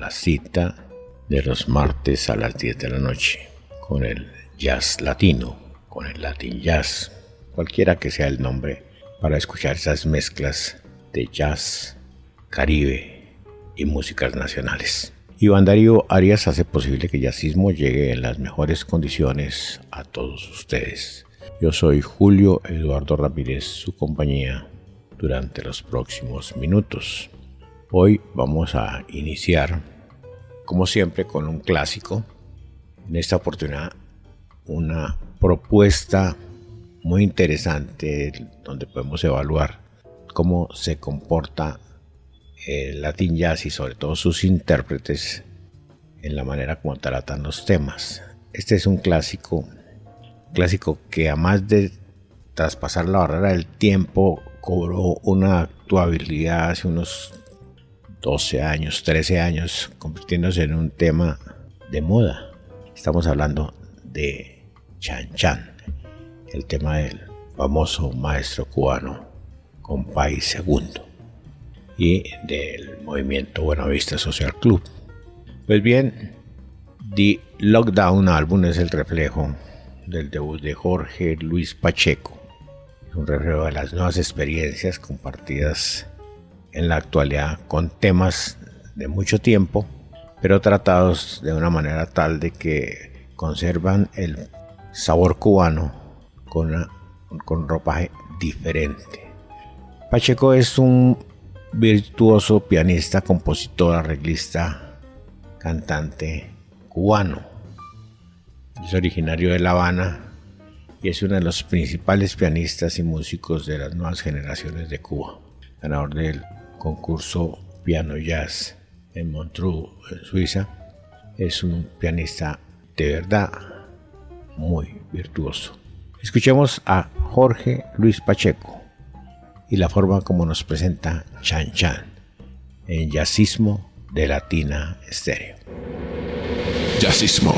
la cita de los martes a las 10 de la noche con el jazz latino, con el latin jazz, cualquiera que sea el nombre, para escuchar esas mezclas de jazz, caribe y músicas nacionales. Iván Darío Arias hace posible que Jazzismo llegue en las mejores condiciones a todos ustedes. Yo soy Julio Eduardo Ramírez, su compañía durante los próximos minutos. Hoy vamos a iniciar, como siempre, con un clásico. En esta oportunidad, una propuesta muy interesante donde podemos evaluar cómo se comporta el Latin Jazz y sobre todo sus intérpretes en la manera como tratan los temas. Este es un clásico, clásico que a más de traspasar la barrera del tiempo cobró una actuabilidad hace unos 12 años, 13 años, convirtiéndose en un tema de moda. Estamos hablando de Chan Chan, el tema del famoso maestro cubano Compay Segundo y del movimiento Buenavista Social Club. Pues bien, The Lockdown álbum es el reflejo del debut de Jorge Luis Pacheco un reflejo de las nuevas experiencias compartidas en la actualidad con temas de mucho tiempo, pero tratados de una manera tal de que conservan el sabor cubano con, con ropaje diferente. Pacheco es un virtuoso pianista, compositor, arreglista, cantante cubano. Es originario de La Habana, y es uno de los principales pianistas y músicos de las nuevas generaciones de Cuba, ganador del concurso Piano Jazz en Montreux, Suiza. Es un pianista de verdad muy virtuoso. Escuchemos a Jorge Luis Pacheco y la forma como nos presenta Chan Chan en Jazzismo de Latina Estéreo. Jazzismo.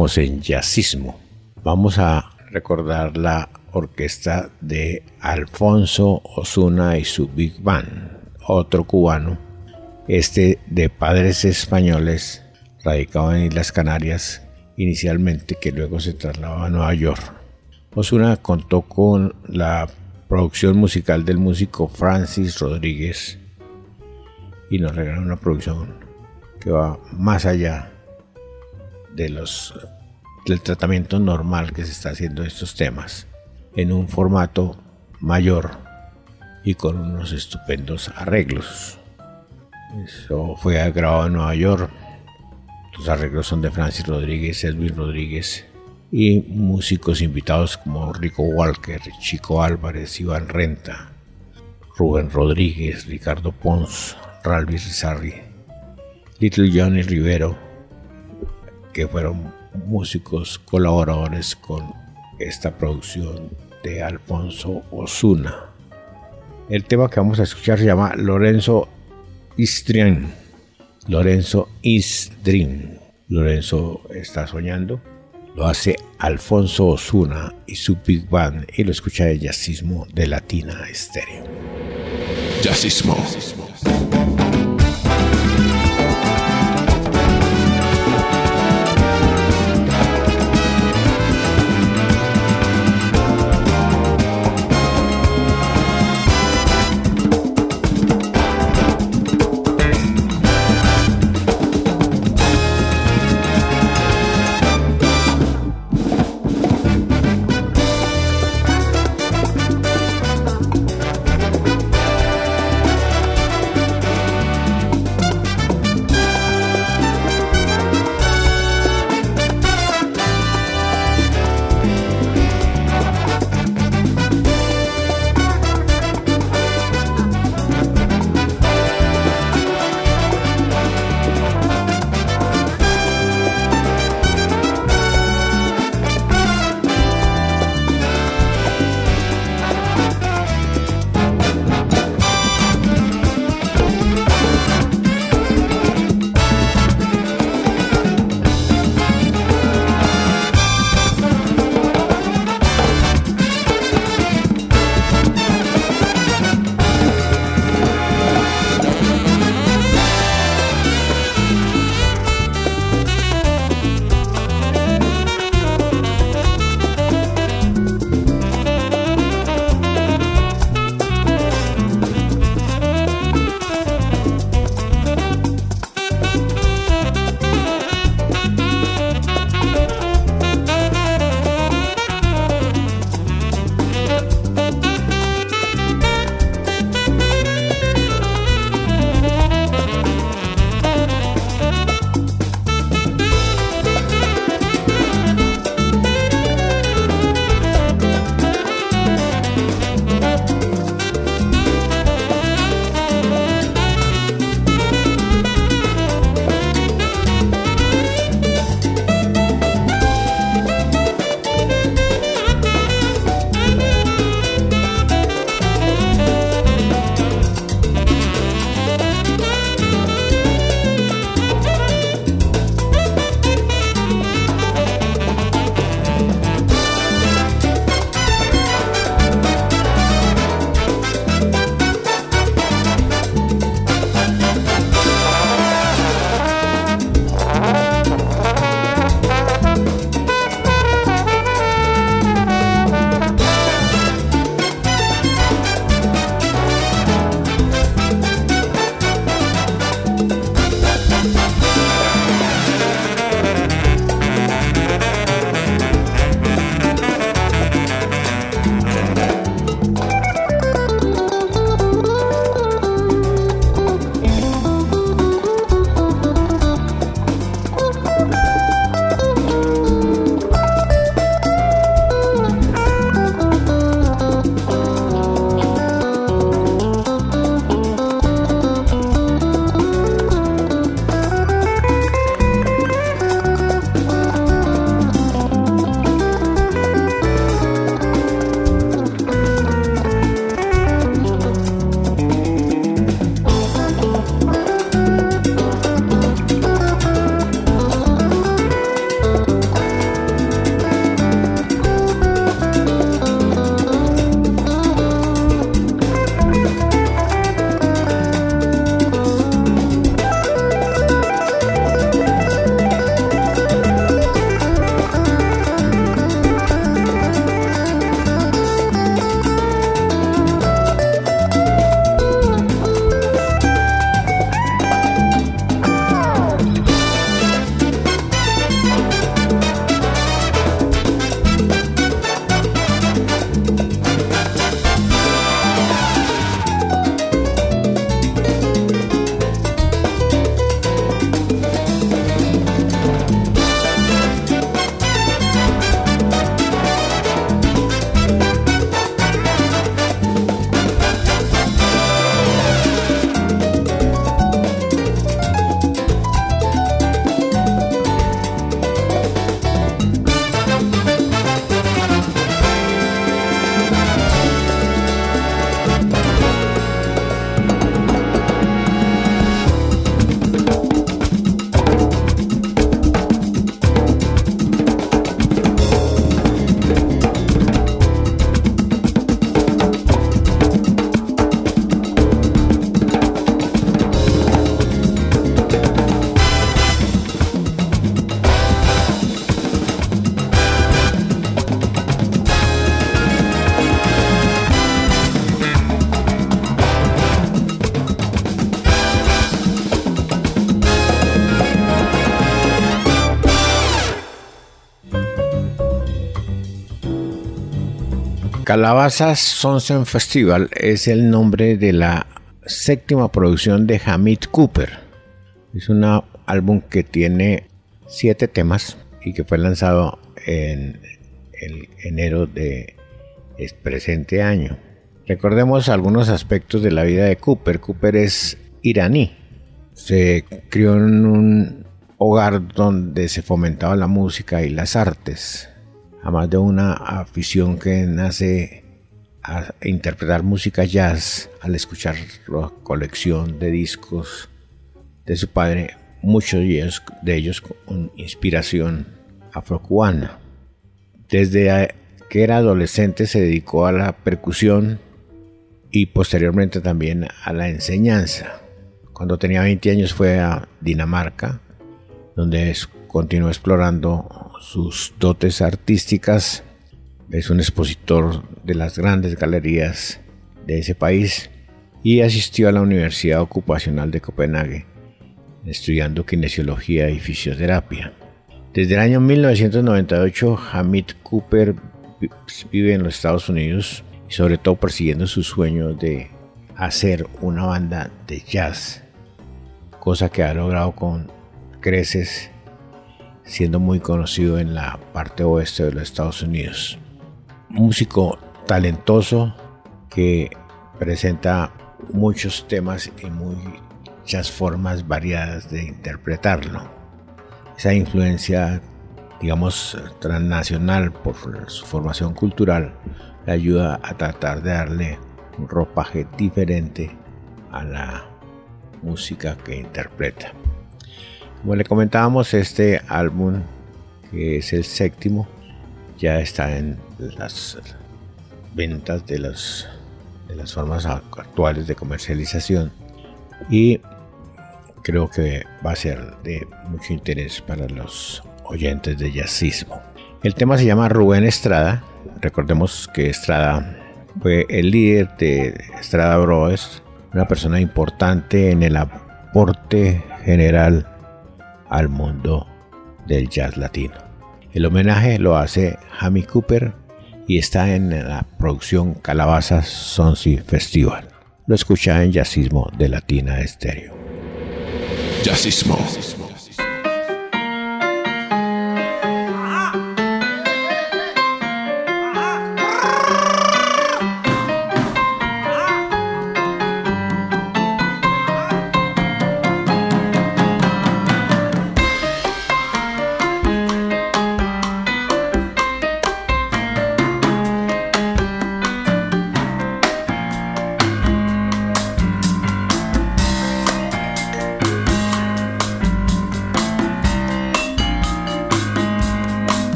En jazzismo. Vamos a recordar la orquesta de Alfonso Osuna y su Big Band, otro cubano, este de padres españoles, radicado en Islas Canarias inicialmente, que luego se trasladó a Nueva York. Osuna contó con la producción musical del músico Francis Rodríguez y nos regaló una producción que va más allá de los del tratamiento normal que se está haciendo estos temas en un formato mayor y con unos estupendos arreglos. Eso fue grabado en Nueva York. Los arreglos son de Francis Rodríguez, Edwin Rodríguez y músicos invitados como Rico Walker, Chico Álvarez, Iván Renta, Rubén Rodríguez, Ricardo Pons, Ralvi Rizarri, Little Johnny Rivero, que fueron músicos colaboradores con esta producción de Alfonso Osuna. El tema que vamos a escuchar se llama Lorenzo Istrian. Lorenzo Dream. Lorenzo está soñando. Lo hace Alfonso Osuna y su Big Band y lo escucha el jazzismo de Latina Estéreo. Jazzismo. Calabazas Sonsen Festival es el nombre de la séptima producción de Hamid Cooper. Es un álbum que tiene siete temas y que fue lanzado en el enero de presente año. Recordemos algunos aspectos de la vida de Cooper. Cooper es iraní. Se crió en un hogar donde se fomentaba la música y las artes. Además de una afición que nace a interpretar música jazz al escuchar la colección de discos de su padre, muchos de ellos con inspiración afrocubana. Desde que era adolescente se dedicó a la percusión y posteriormente también a la enseñanza. Cuando tenía 20 años fue a Dinamarca, donde continuó explorando sus dotes artísticas. Es un expositor de las grandes galerías de ese país y asistió a la Universidad Ocupacional de Copenhague, estudiando kinesiología y fisioterapia. Desde el año 1998, Hamid Cooper vive en los Estados Unidos y sobre todo persiguiendo su sueño de hacer una banda de jazz, cosa que ha logrado con creces, siendo muy conocido en la parte oeste de los Estados Unidos. Músico talentoso que presenta muchos temas y muchas formas variadas de interpretarlo. Esa influencia digamos, transnacional por su formación cultural, le ayuda a tratar de darle un ropaje diferente a la música que interpreta. Como le comentábamos, este álbum, que es el séptimo, ya está en las ventas de, las de las formas actuales de comercialización y creo que va a ser de mucho interés para los oyentes de jazzismo. El tema se llama Rubén Estrada. Recordemos que Estrada fue el líder de Estrada Brothers, una persona importante en el aporte general al mundo del jazz latino. El homenaje lo hace Jamie Cooper y está en la producción Calabazas Sonsi Festival. Lo escucha en Jazzismo de Latina Estéreo. Jazzismo.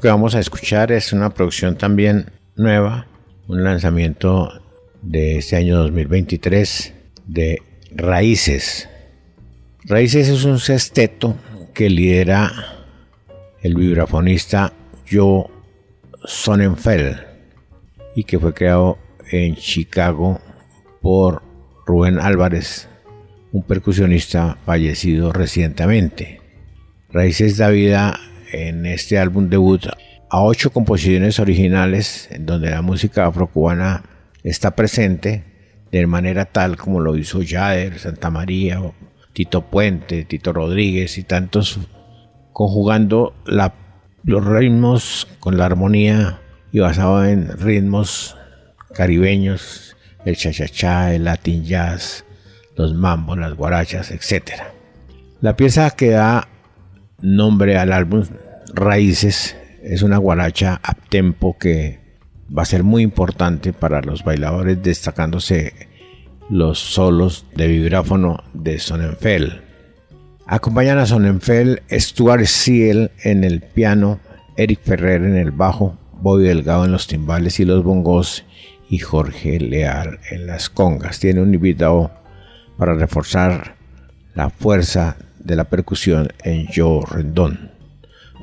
Que vamos a escuchar es una producción también nueva, un lanzamiento de este año 2023 de Raíces. Raíces es un sexteto que lidera el vibrafonista Joe Sonnenfeld y que fue creado en Chicago por Rubén Álvarez, un percusionista fallecido recientemente. Raíces da vida en este álbum debut a ocho composiciones originales en donde la música afrocubana está presente de manera tal como lo hizo Jader, Santa María, Tito Puente, Tito Rodríguez y tantos, conjugando los ritmos con la armonía y basado en ritmos caribeños, el cha-cha-cha, el latin jazz, los mambos, las guarachas, etc. La pieza que da nombre al álbum Raíces es una guaracha a tempo que va a ser muy importante para los bailadores destacándose los solos de vibráfono de Sonnenfeld. Acompañan a Sonnenfeld Stuart Seal en el piano, Eric Ferrer en el bajo, Bobby Delgado en los timbales y los bongos y Jorge Leal en las congas. Tiene un invitado para reforzar la fuerza de la percusión en Joe Rendón,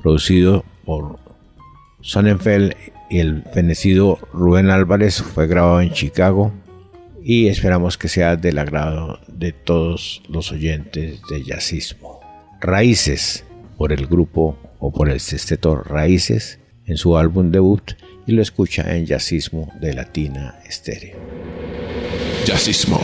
producido por Sonnenfeld y el fenecido Rubén Álvarez, fue grabado en Chicago y esperamos que sea del agrado de todos los oyentes de jazzismo. Raíces por el grupo o por el sexteto Raíces en su álbum debut y lo escucha en Jazzismo de Latina Estéreo. Jazzismo.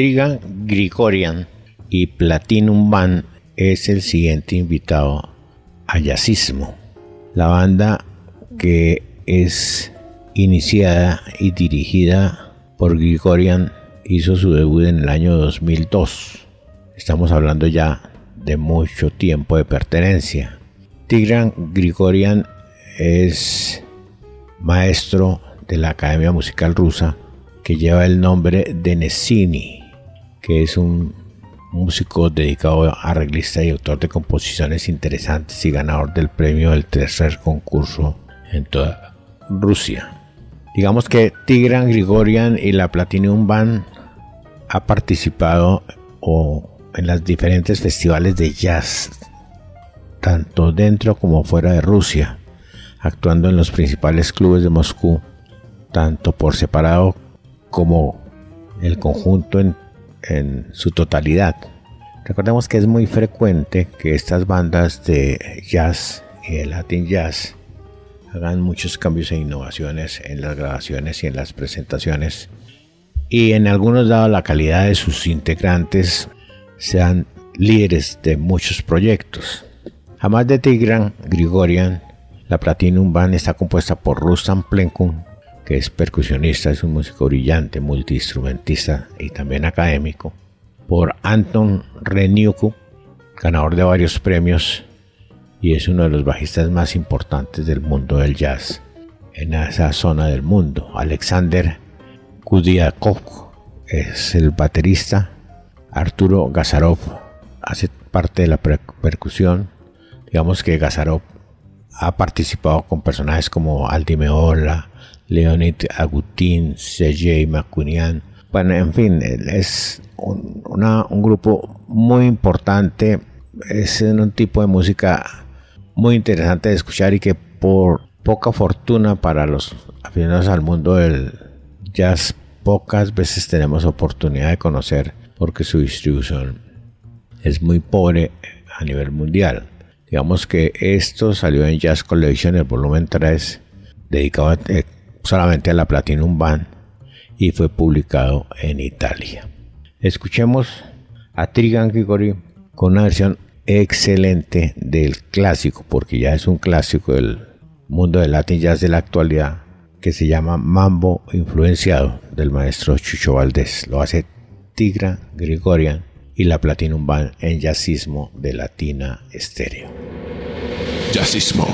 Trigan Grigorian y Platinum Band es el siguiente invitado a Jazzismo. La banda que es iniciada y dirigida por Grigorian hizo su debut en el año 2002. Estamos hablando ya de mucho tiempo de pertenencia. Tigran Grigorian es maestro de la Academia Musical Rusa que lleva el nombre de Nessini, que es un músico dedicado a arreglista y autor de composiciones interesantes y ganador del premio del tercer concurso en toda Rusia. Digamos que Tigran Grigorian y la Platinum Band ha participado en los diferentes festivales de jazz, tanto dentro como fuera de Rusia, actuando en los principales clubes de Moscú, tanto por separado como el conjunto en, en su totalidad. Recordemos que es muy frecuente que estas bandas de jazz y de Latin jazz hagan muchos cambios e innovaciones en las grabaciones y en las presentaciones y en algunos dado la calidad de sus integrantes sean líderes de muchos proyectos. Además de Tigran Grigorian, la Platinum Band está compuesta por Rustam Plenkun, es percusionista, es un músico brillante, multiinstrumentista y también académico, por Anton Reniuku, ganador de varios premios y es uno de los bajistas más importantes del mundo del jazz en esa zona del mundo. Alexander Kudiakov es el baterista. Arturo Gazarov hace parte de la percusión. Digamos que Gazarov ha participado con personajes como Aldi Meola, Leonid Agutin, CJ Makunian. Bueno, en fin, es un, un grupo muy importante. Es un tipo de música muy interesante de escuchar y que por poca fortuna para los aficionados al mundo del jazz pocas veces tenemos oportunidad de conocer porque su distribución es muy pobre a nivel mundial. Digamos que esto salió en Jazz Collection, el volumen 3, dedicado solamente a la Platinum Band y fue publicado en Italia. Escuchemos a Trigan Grigori con una versión excelente del clásico, porque ya es un clásico del mundo del Latin Jazz de la actualidad, que se llama Mambo Influenciado del maestro Chucho Valdés. Lo hace Tigra Gregorian y la Platinum Band en Jazzismo de Latina Estéreo. Jazzismo.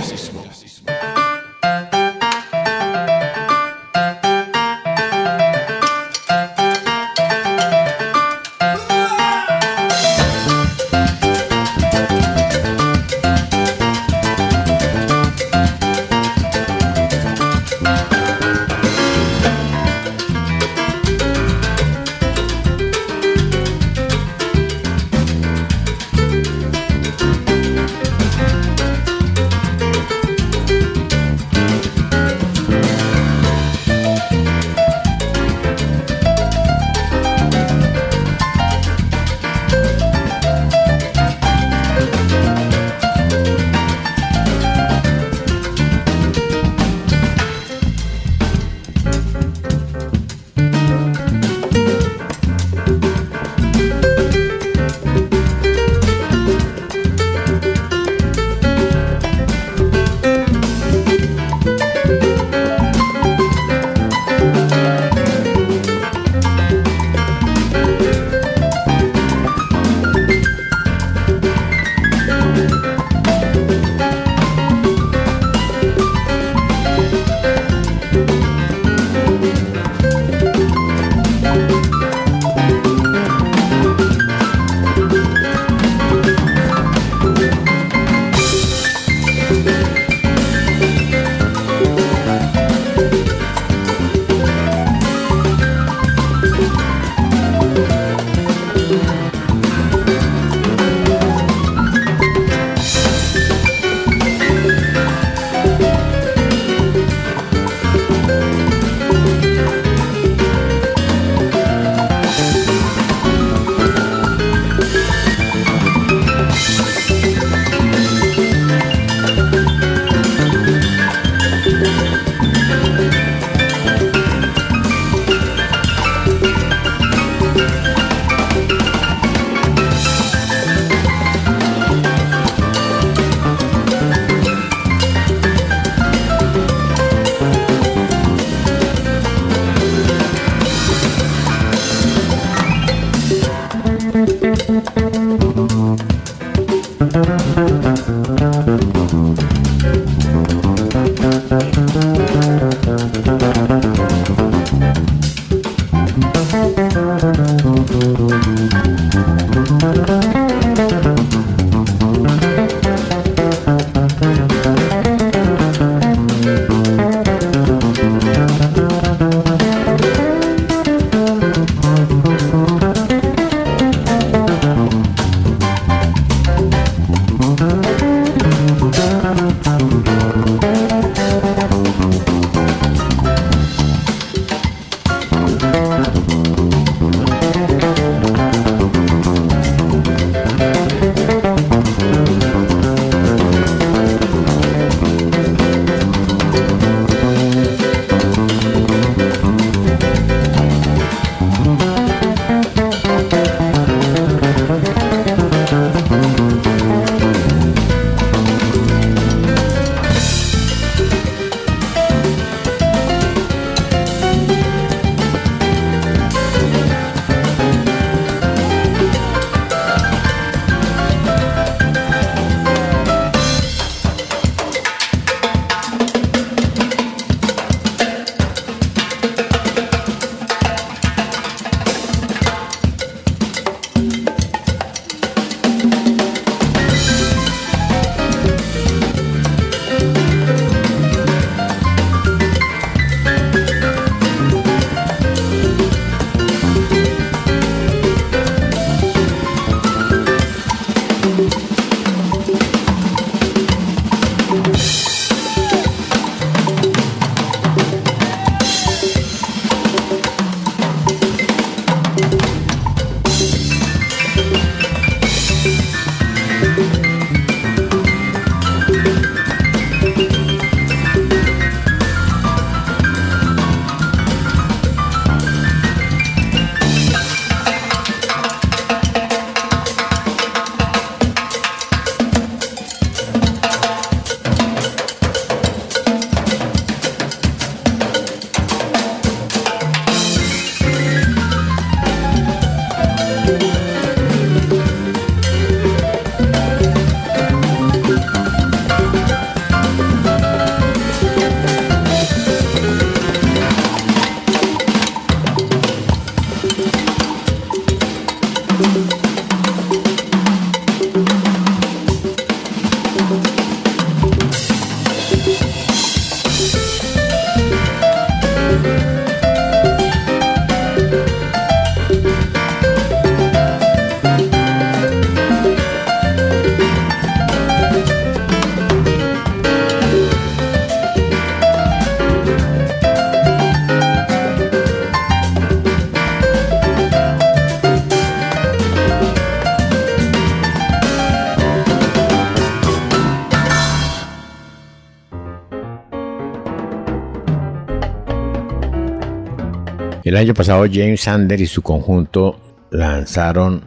El año pasado James Sander y su conjunto lanzaron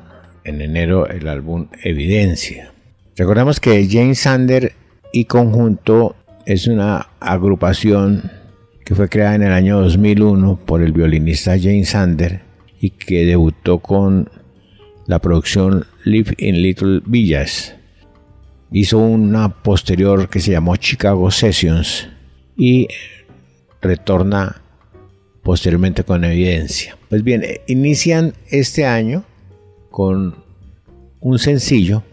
en enero el álbum Evidencia. Recordemos que James Sander y conjunto es una agrupación que fue creada en el año 2001 por el violinista James Sander y que debutó con la producción Live in Little Villas. Hizo una posterior que se llamó Chicago Sessions y retorna posteriormente con evidencia. Pues bien, eh, inician este año con un sencillo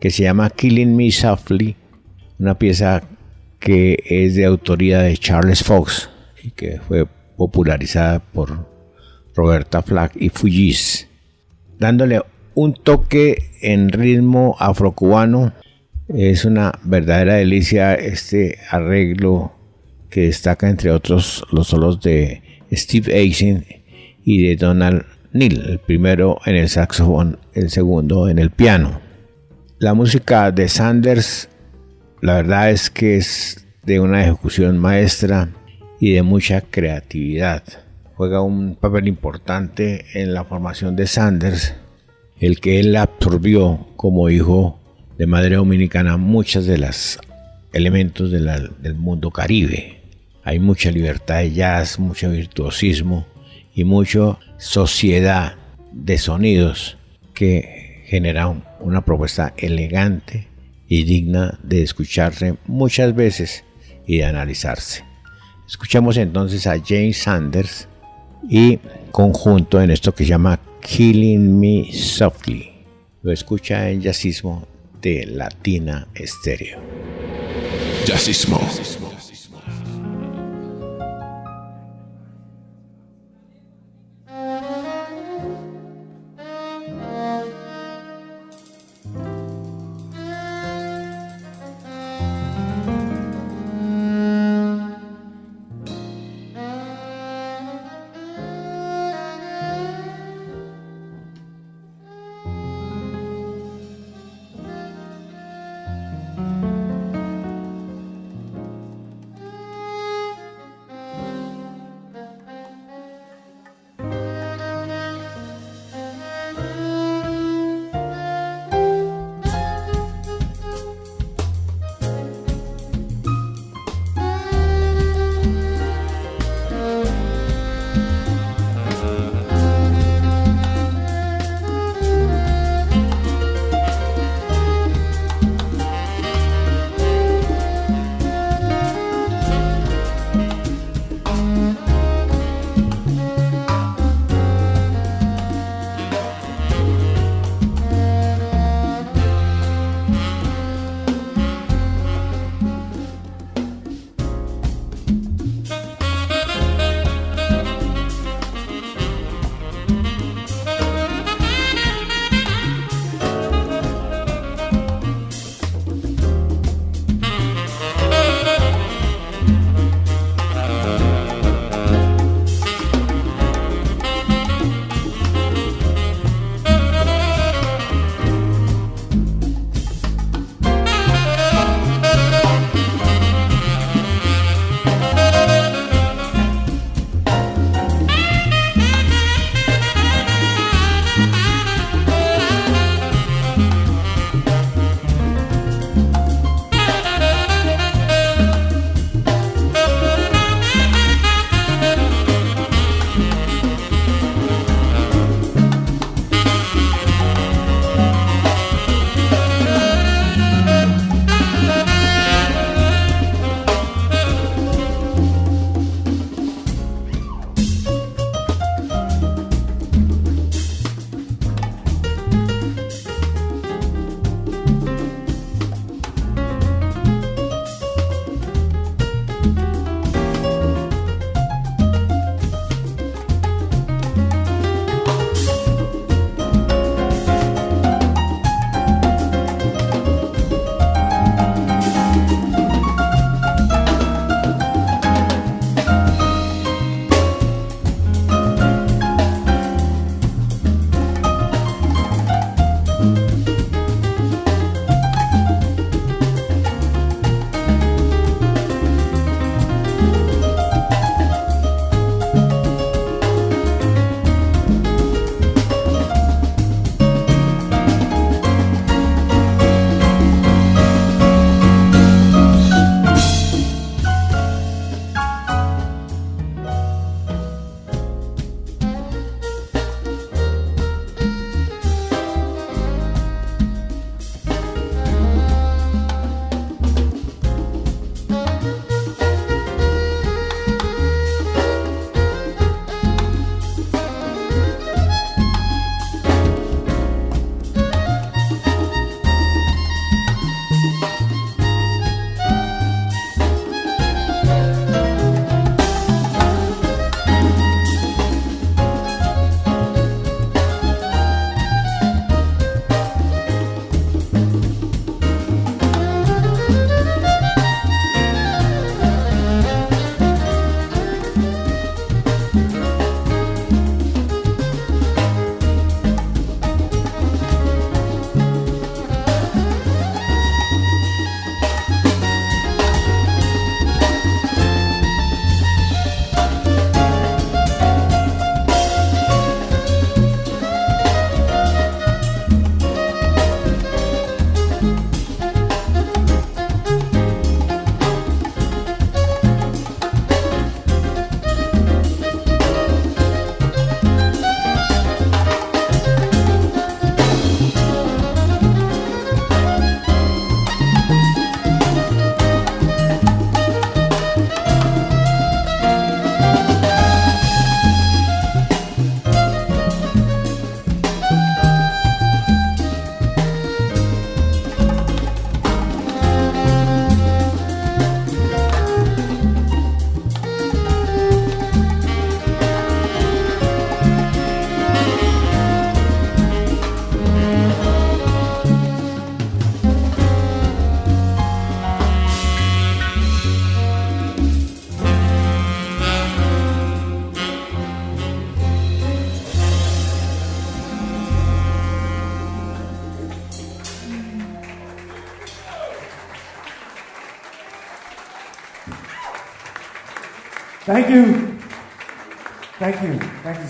que se llama Killing Me Softly, una pieza que es de autoría de Charles Fox y que fue popularizada por Roberta Flack y Fujis, dándole un toque en ritmo afrocubano. Es una verdadera delicia este arreglo que destaca entre otros los solos de Steve Aisen y de Donald Neal, el primero en el saxofón, el segundo en el piano. La música de Sanders, la verdad es que es de una ejecución maestra y de mucha creatividad. Juega un papel importante en la formación de Sanders, el que él absorbió como hijo de madre dominicana muchos de los elementos del mundo caribe hay mucha libertad de jazz, mucho virtuosismo y mucha sociedad de sonidos que generan una propuesta elegante y digna de escucharse muchas veces y de analizarse. Escuchamos entonces a James Sanders y conjunto en esto que se llama Killing Me Softly. Lo escucha en jazzismo de Latina Estéreo. Jazzismo.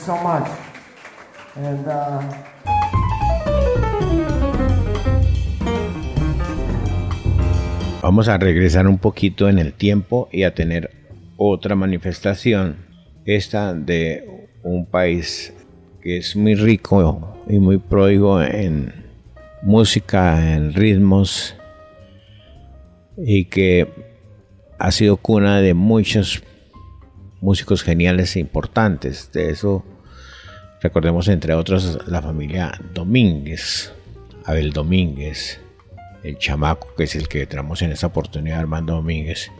Uh, Vamos a regresar un poquito en el tiempo y a tener otra manifestación, esta de un país que es muy rico y muy pródigo en música, en ritmos y que ha sido cuna de muchos músicos geniales e importantes. De eso recordemos entre otros la familia Domínguez, Abel Domínguez, el chamaco que es el que tenemos en esta oportunidad, Armando Domínguez,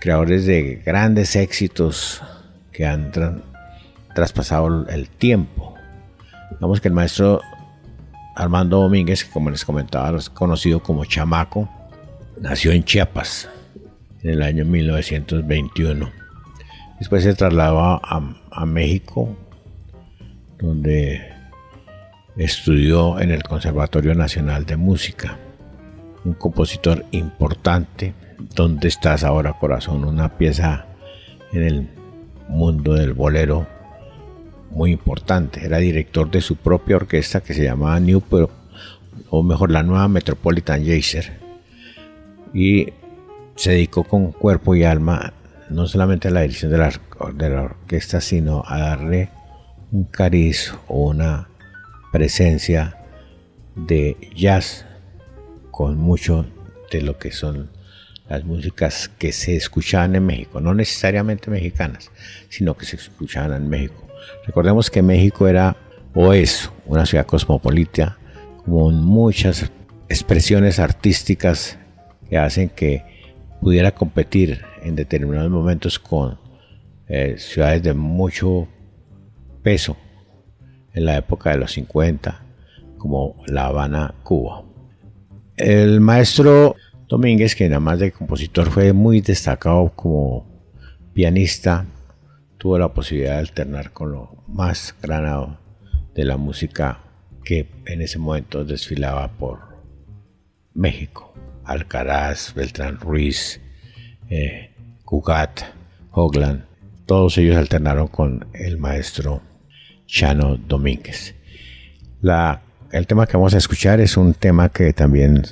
creadores de grandes éxitos que han traspasado el tiempo. Digamos que el maestro Armando Domínguez, como les comentaba, es conocido como Chamaco, nació en Chiapas en el año 1921. Después se trasladó a, a México, donde estudió en el Conservatorio Nacional de Música. Un compositor importante. ¿Dónde estás ahora, corazón? Una pieza en el mundo del bolero muy importante. Era director de su propia orquesta que se llamaba New, o mejor, la nueva Metropolitan Jazer. Y se dedicó con cuerpo y alma no solamente a la dirección de la, de la orquesta, sino a darle un cariz o una presencia de jazz con mucho de lo que son las músicas que se escuchaban en México, no necesariamente mexicanas, sino que se escuchaban en México. Recordemos que México era o es una ciudad cosmopolita con muchas expresiones artísticas que hacen que pudiera competir en determinados momentos con eh, ciudades de mucho peso en la época de los 50, como La Habana, Cuba. El maestro Domínguez, que nada más de compositor fue muy destacado como pianista, tuvo la posibilidad de alternar con lo más granado de la música que en ese momento desfilaba por México. Alcaraz, Beltrán Ruiz, eh, Cugat, Hogland, todos ellos alternaron con el maestro Chano Domínguez. El tema que vamos a escuchar es un tema que también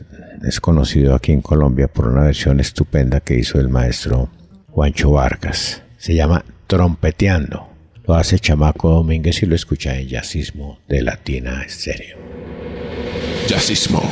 es conocido aquí en Colombia por una versión estupenda que hizo el maestro Juancho Vargas. Se llama Trompeteando. Lo hace Chamaco Domínguez y lo escucha en Jazzismo de Latina Estéreo. Jazzismo.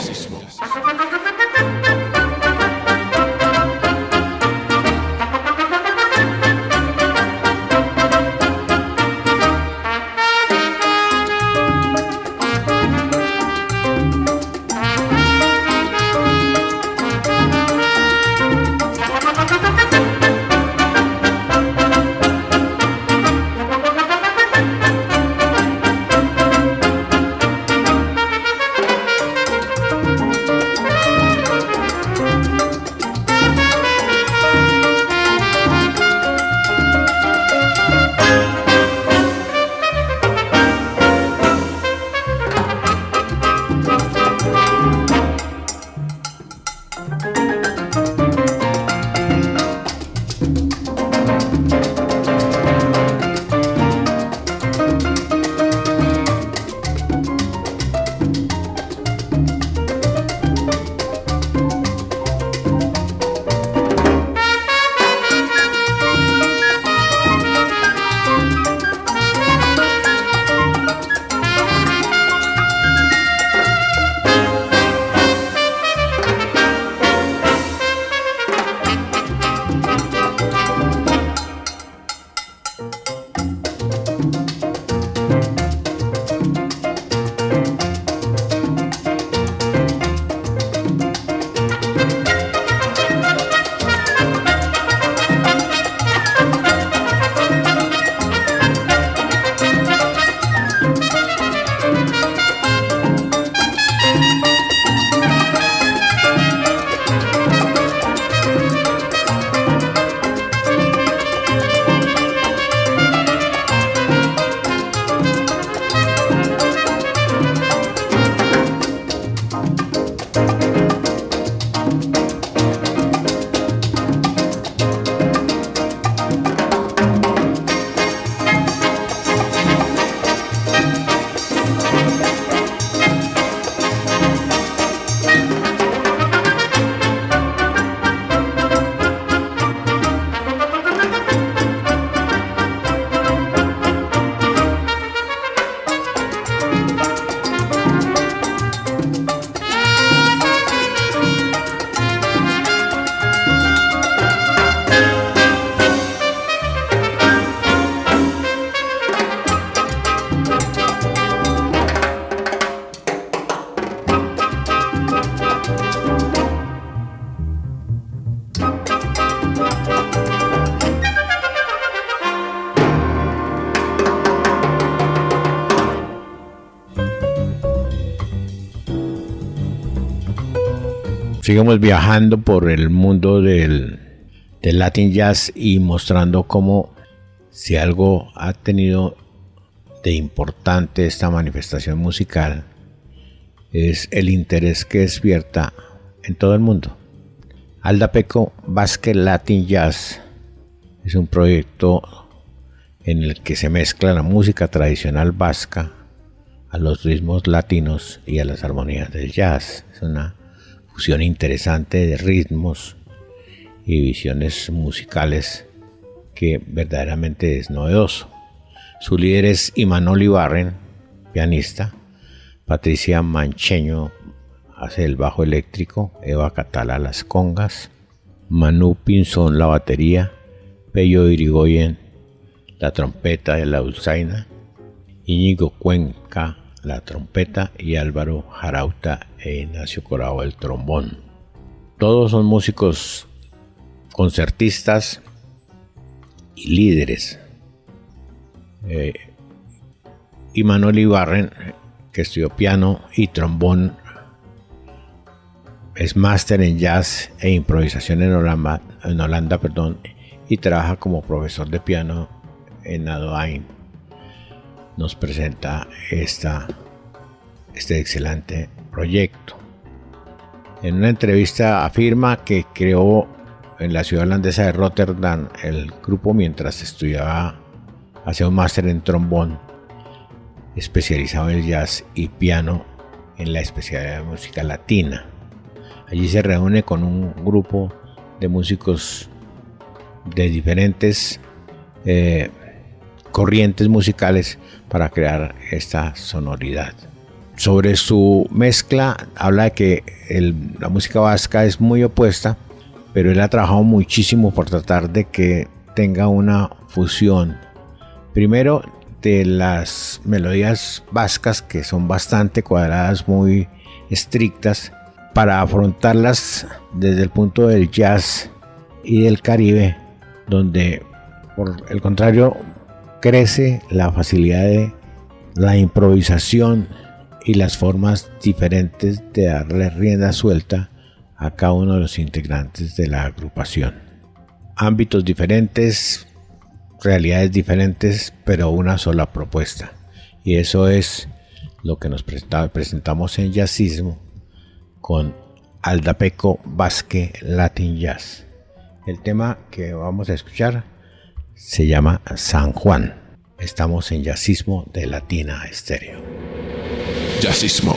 Sigamos viajando por el mundo del, del Latin Jazz y mostrando cómo si algo ha tenido de importante esta manifestación musical es el interés que despierta en todo el mundo. Aldapeco Basque Latin Jazz es un proyecto en el que se mezcla la música tradicional vasca a los ritmos latinos y a las armonías del jazz. Es una fusión interesante de ritmos y visiones musicales que verdaderamente es novedoso. Su líder es Imanol Ibarren, pianista, Patricia Mancheño hace el bajo eléctrico, Eva Catala las congas, Manu Pinzón la batería, Pello Irigoyen la trompeta de la dulzaina, Íñigo Cuenca la trompeta y Álvaro Jarauta e Ignacio Corao el trombón. Todos son músicos concertistas y líderes. Eh, y Manuel Ibarren, que estudió piano y trombón, es máster en jazz e improvisación en Holanda, en Holanda perdón, y trabaja como profesor de piano en Adoain nos presenta este excelente proyecto. En una entrevista afirma que creó en la ciudad holandesa de Rotterdam el grupo mientras estudiaba, hacía un máster en trombón, especializado en el jazz y piano en la especialidad de música latina. Allí se reúne con un grupo de músicos de diferentes eh, corrientes musicales para crear esta sonoridad. Sobre su mezcla habla de que la música vasca es muy opuesta, pero él ha trabajado muchísimo por tratar de que tenga una fusión. Primero de las melodías vascas que son bastante cuadradas, muy estrictas, para afrontarlas desde el punto del jazz y del caribe, donde por el contrario crece la facilidad de la improvisación y las formas diferentes de darle rienda suelta a cada uno de los integrantes de la agrupación. Ámbitos diferentes, realidades diferentes, pero una sola propuesta. Y eso es lo que nos presentamos en Jazzismo con Aldapeco Basque Latin Jazz. El tema que vamos a escuchar se llama San Juan. Estamos en Yacismo de Latina Estéreo. Yacismo.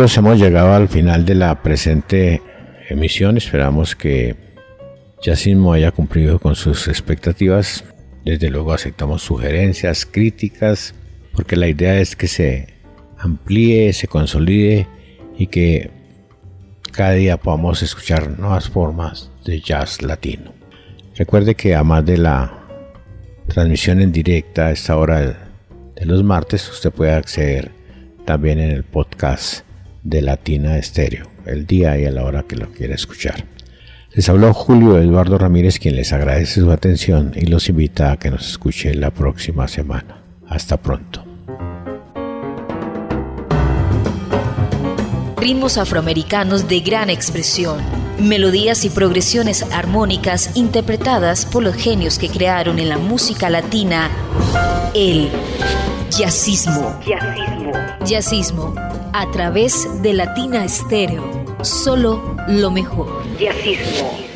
Hemos llegado al final de la presente emisión. Esperamos que Yacismo haya cumplido con sus expectativas. Desde luego aceptamos sugerencias, críticas, porque la idea es que se amplíe, se consolide y que cada día podamos escuchar nuevas formas de jazz latino. Recuerde que además de la transmisión en directa a esta hora de los martes, usted puede acceder también en el podcast de Latina Estéreo, el día y a la hora que lo quiera escuchar. Les habló Julio Eduardo Ramírez, quien les agradece su atención y los invita a que nos escuche la próxima semana. Hasta pronto. ritmos afroamericanos de gran expresión, melodías y progresiones armónicas interpretadas por los genios que crearon en la música latina el jazzismo. Jazzismo. Jazzismo a través de Latina Estéreo. Solo lo mejor. Jazzismo.